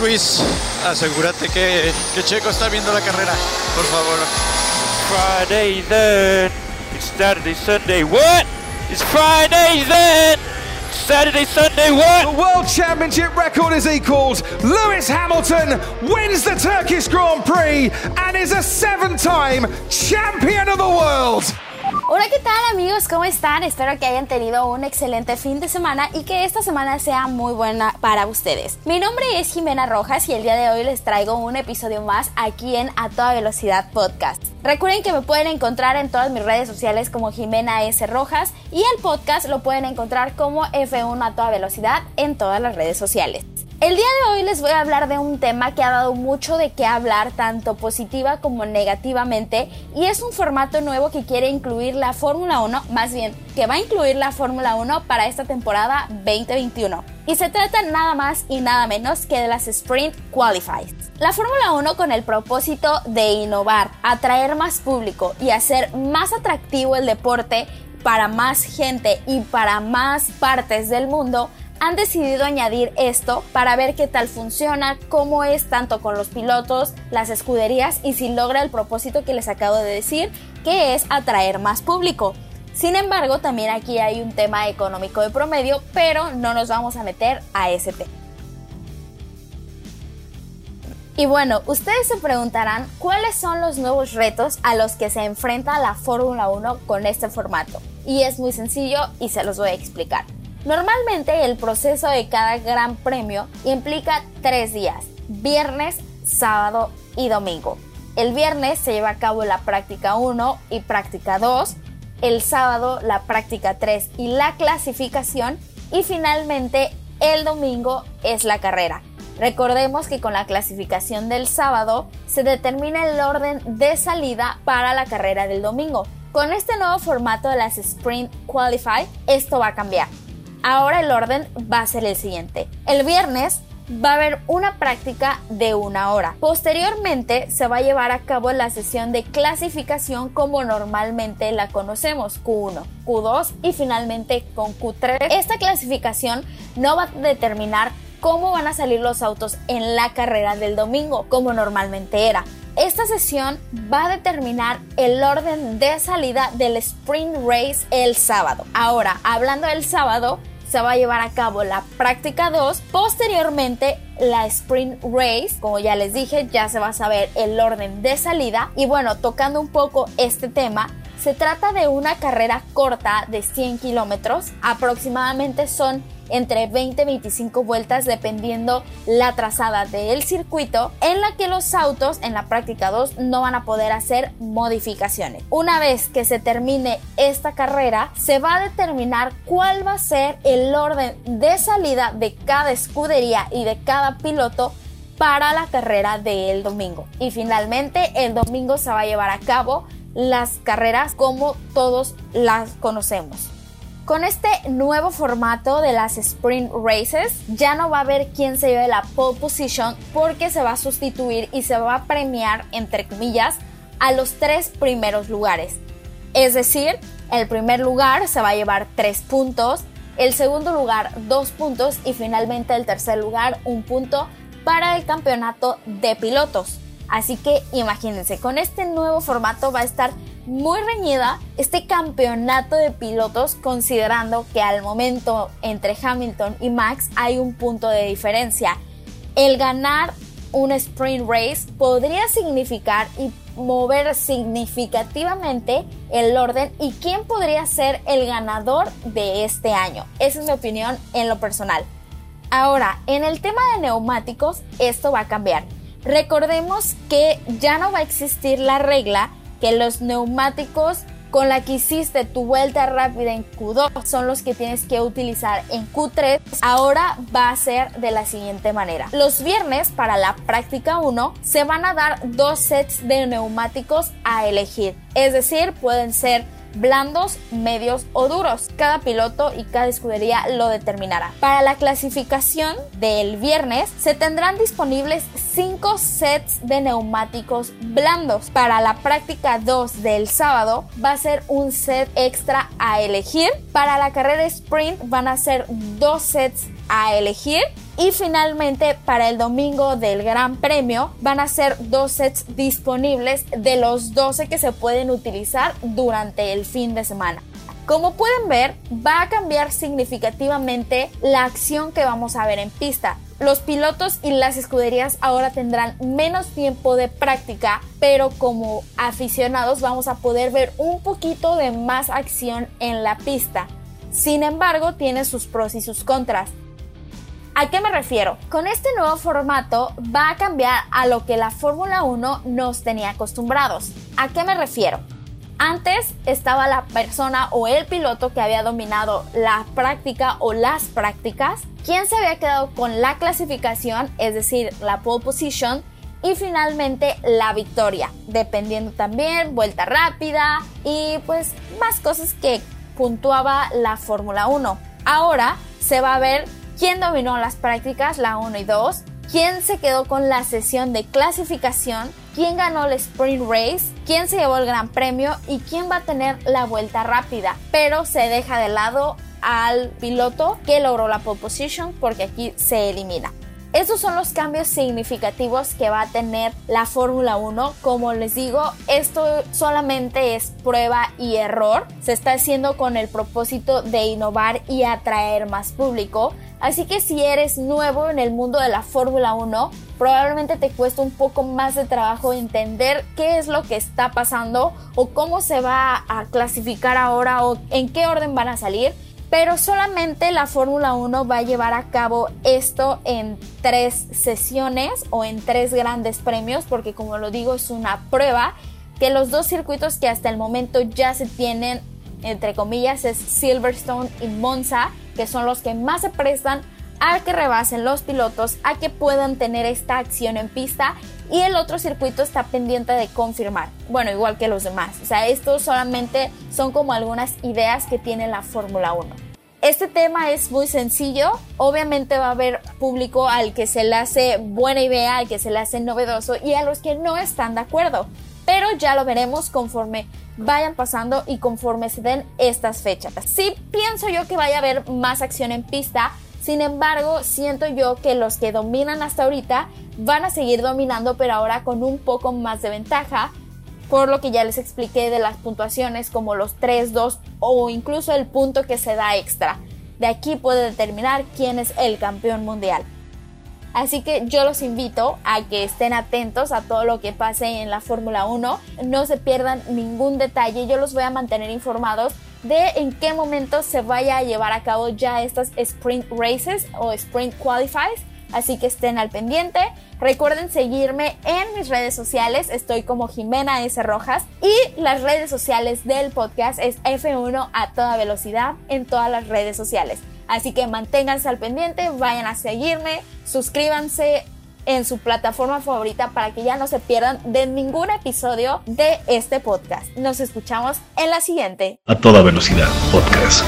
Luis, asegúrate que, que Checo está viendo la carrera, por favor. Friday then. It's Saturday, Sunday. What? It's Friday then. Saturday, Sunday. What? The World Championship record is equalled. Lewis Hamilton wins the Turkish Grand Prix and is a seven time champion of the world. Hola, ¿qué tal amigos? ¿Cómo están? Espero que hayan tenido un excelente fin de semana y que esta semana sea muy buena para ustedes. Mi nombre es Jimena Rojas y el día de hoy les traigo un episodio más aquí en A Toda Velocidad Podcast. Recuerden que me pueden encontrar en todas mis redes sociales como Jimena S. Rojas y el podcast lo pueden encontrar como F1 a toda velocidad en todas las redes sociales. El día de hoy les voy a hablar de un tema que ha dado mucho de qué hablar tanto positiva como negativamente y es un formato nuevo que quiere incluir la Fórmula 1, más bien que va a incluir la Fórmula 1 para esta temporada 2021. Y se trata nada más y nada menos que de las Sprint Qualifies. La Fórmula 1 con el propósito de innovar, atraer más público y hacer más atractivo el deporte para más gente y para más partes del mundo, han decidido añadir esto para ver qué tal funciona, cómo es tanto con los pilotos, las escuderías y si logra el propósito que les acabo de decir, que es atraer más público. Sin embargo, también aquí hay un tema económico de promedio, pero no nos vamos a meter a ese tema. Y bueno, ustedes se preguntarán cuáles son los nuevos retos a los que se enfrenta la Fórmula 1 con este formato. Y es muy sencillo y se los voy a explicar. Normalmente el proceso de cada gran premio implica tres días, viernes, sábado y domingo. El viernes se lleva a cabo la práctica 1 y práctica 2, el sábado la práctica 3 y la clasificación y finalmente el domingo es la carrera. Recordemos que con la clasificación del sábado se determina el orden de salida para la carrera del domingo. Con este nuevo formato de las Sprint Qualify, esto va a cambiar. Ahora el orden va a ser el siguiente. El viernes va a haber una práctica de una hora. Posteriormente se va a llevar a cabo la sesión de clasificación como normalmente la conocemos, Q1, Q2 y finalmente con Q3. Esta clasificación no va a determinar cómo van a salir los autos en la carrera del domingo, como normalmente era. Esta sesión va a determinar el orden de salida del sprint race el sábado. Ahora, hablando del sábado, se va a llevar a cabo la práctica 2, posteriormente la sprint race, como ya les dije, ya se va a saber el orden de salida. Y bueno, tocando un poco este tema, se trata de una carrera corta de 100 kilómetros, aproximadamente son entre 20 y 25 vueltas dependiendo la trazada del circuito en la que los autos en la práctica 2 no van a poder hacer modificaciones. Una vez que se termine esta carrera se va a determinar cuál va a ser el orden de salida de cada escudería y de cada piloto para la carrera del domingo. Y finalmente el domingo se va a llevar a cabo las carreras como todos las conocemos. Con este nuevo formato de las sprint races, ya no va a haber quien se lleve la pole position porque se va a sustituir y se va a premiar, entre comillas, a los tres primeros lugares. Es decir, el primer lugar se va a llevar tres puntos, el segundo lugar dos puntos y finalmente el tercer lugar un punto para el campeonato de pilotos. Así que imagínense, con este nuevo formato va a estar muy reñida este campeonato de pilotos considerando que al momento entre Hamilton y Max hay un punto de diferencia. El ganar un sprint race podría significar y mover significativamente el orden y quién podría ser el ganador de este año. Esa es mi opinión en lo personal. Ahora, en el tema de neumáticos, esto va a cambiar. Recordemos que ya no va a existir la regla que los neumáticos con la que hiciste tu vuelta rápida en Q2 son los que tienes que utilizar en Q3, ahora va a ser de la siguiente manera. Los viernes para la práctica 1 se van a dar dos sets de neumáticos a elegir, es decir, pueden ser blandos, medios o duros. Cada piloto y cada escudería lo determinará. Para la clasificación del viernes se tendrán disponibles 5 sets de neumáticos blandos. Para la práctica 2 del sábado va a ser un set extra a elegir. Para la carrera sprint van a ser dos sets a elegir Y finalmente, para el domingo del Gran Premio, van a ser dos sets disponibles de los 12 que se pueden utilizar durante el fin de semana. Como pueden ver, va a cambiar significativamente la acción que vamos a ver en pista. Los pilotos y las escuderías ahora tendrán menos tiempo de práctica, pero como aficionados vamos a poder ver un poquito de más acción en la pista. Sin embargo, tiene sus pros y sus contras. ¿A qué me refiero? Con este nuevo formato va a cambiar a lo que la Fórmula 1 nos tenía acostumbrados. ¿A qué me refiero? Antes estaba la persona o el piloto que había dominado la práctica o las prácticas, quien se había quedado con la clasificación, es decir, la pole position, y finalmente la victoria, dependiendo también vuelta rápida y pues más cosas que puntuaba la Fórmula 1. Ahora se va a ver quién dominó las prácticas, la 1 y 2, quién se quedó con la sesión de clasificación, quién ganó el sprint race, quién se llevó el gran premio y quién va a tener la vuelta rápida. Pero se deja de lado al piloto que logró la pole position porque aquí se elimina. Estos son los cambios significativos que va a tener la Fórmula 1. Como les digo, esto solamente es prueba y error. Se está haciendo con el propósito de innovar y atraer más público. Así que si eres nuevo en el mundo de la Fórmula 1, probablemente te cuesta un poco más de trabajo entender qué es lo que está pasando o cómo se va a clasificar ahora o en qué orden van a salir pero solamente la Fórmula 1 va a llevar a cabo esto en tres sesiones o en tres grandes premios, porque como lo digo es una prueba que los dos circuitos que hasta el momento ya se tienen, entre comillas, es Silverstone y Monza, que son los que más se prestan a que rebasen los pilotos, a que puedan tener esta acción en pista y el otro circuito está pendiente de confirmar. Bueno, igual que los demás. O sea, estos solamente son como algunas ideas que tiene la Fórmula 1. Este tema es muy sencillo. Obviamente va a haber público al que se le hace buena idea, al que se le hace novedoso y a los que no están de acuerdo. Pero ya lo veremos conforme vayan pasando y conforme se den estas fechas. Sí pienso yo que vaya a haber más acción en pista. Sin embargo, siento yo que los que dominan hasta ahorita van a seguir dominando, pero ahora con un poco más de ventaja por lo que ya les expliqué de las puntuaciones como los 3, 2 o incluso el punto que se da extra. De aquí puede determinar quién es el campeón mundial. Así que yo los invito a que estén atentos a todo lo que pase en la Fórmula 1. No se pierdan ningún detalle. Yo los voy a mantener informados de en qué momento se vaya a llevar a cabo ya estas sprint races o sprint qualifies así que estén al pendiente. Recuerden seguirme en mis redes sociales, estoy como Jimena S. Rojas y las redes sociales del podcast es F1 a toda velocidad en todas las redes sociales. Así que manténganse al pendiente, vayan a seguirme, suscríbanse en su plataforma favorita para que ya no se pierdan de ningún episodio de este podcast. Nos escuchamos en la siguiente. A toda velocidad, podcast.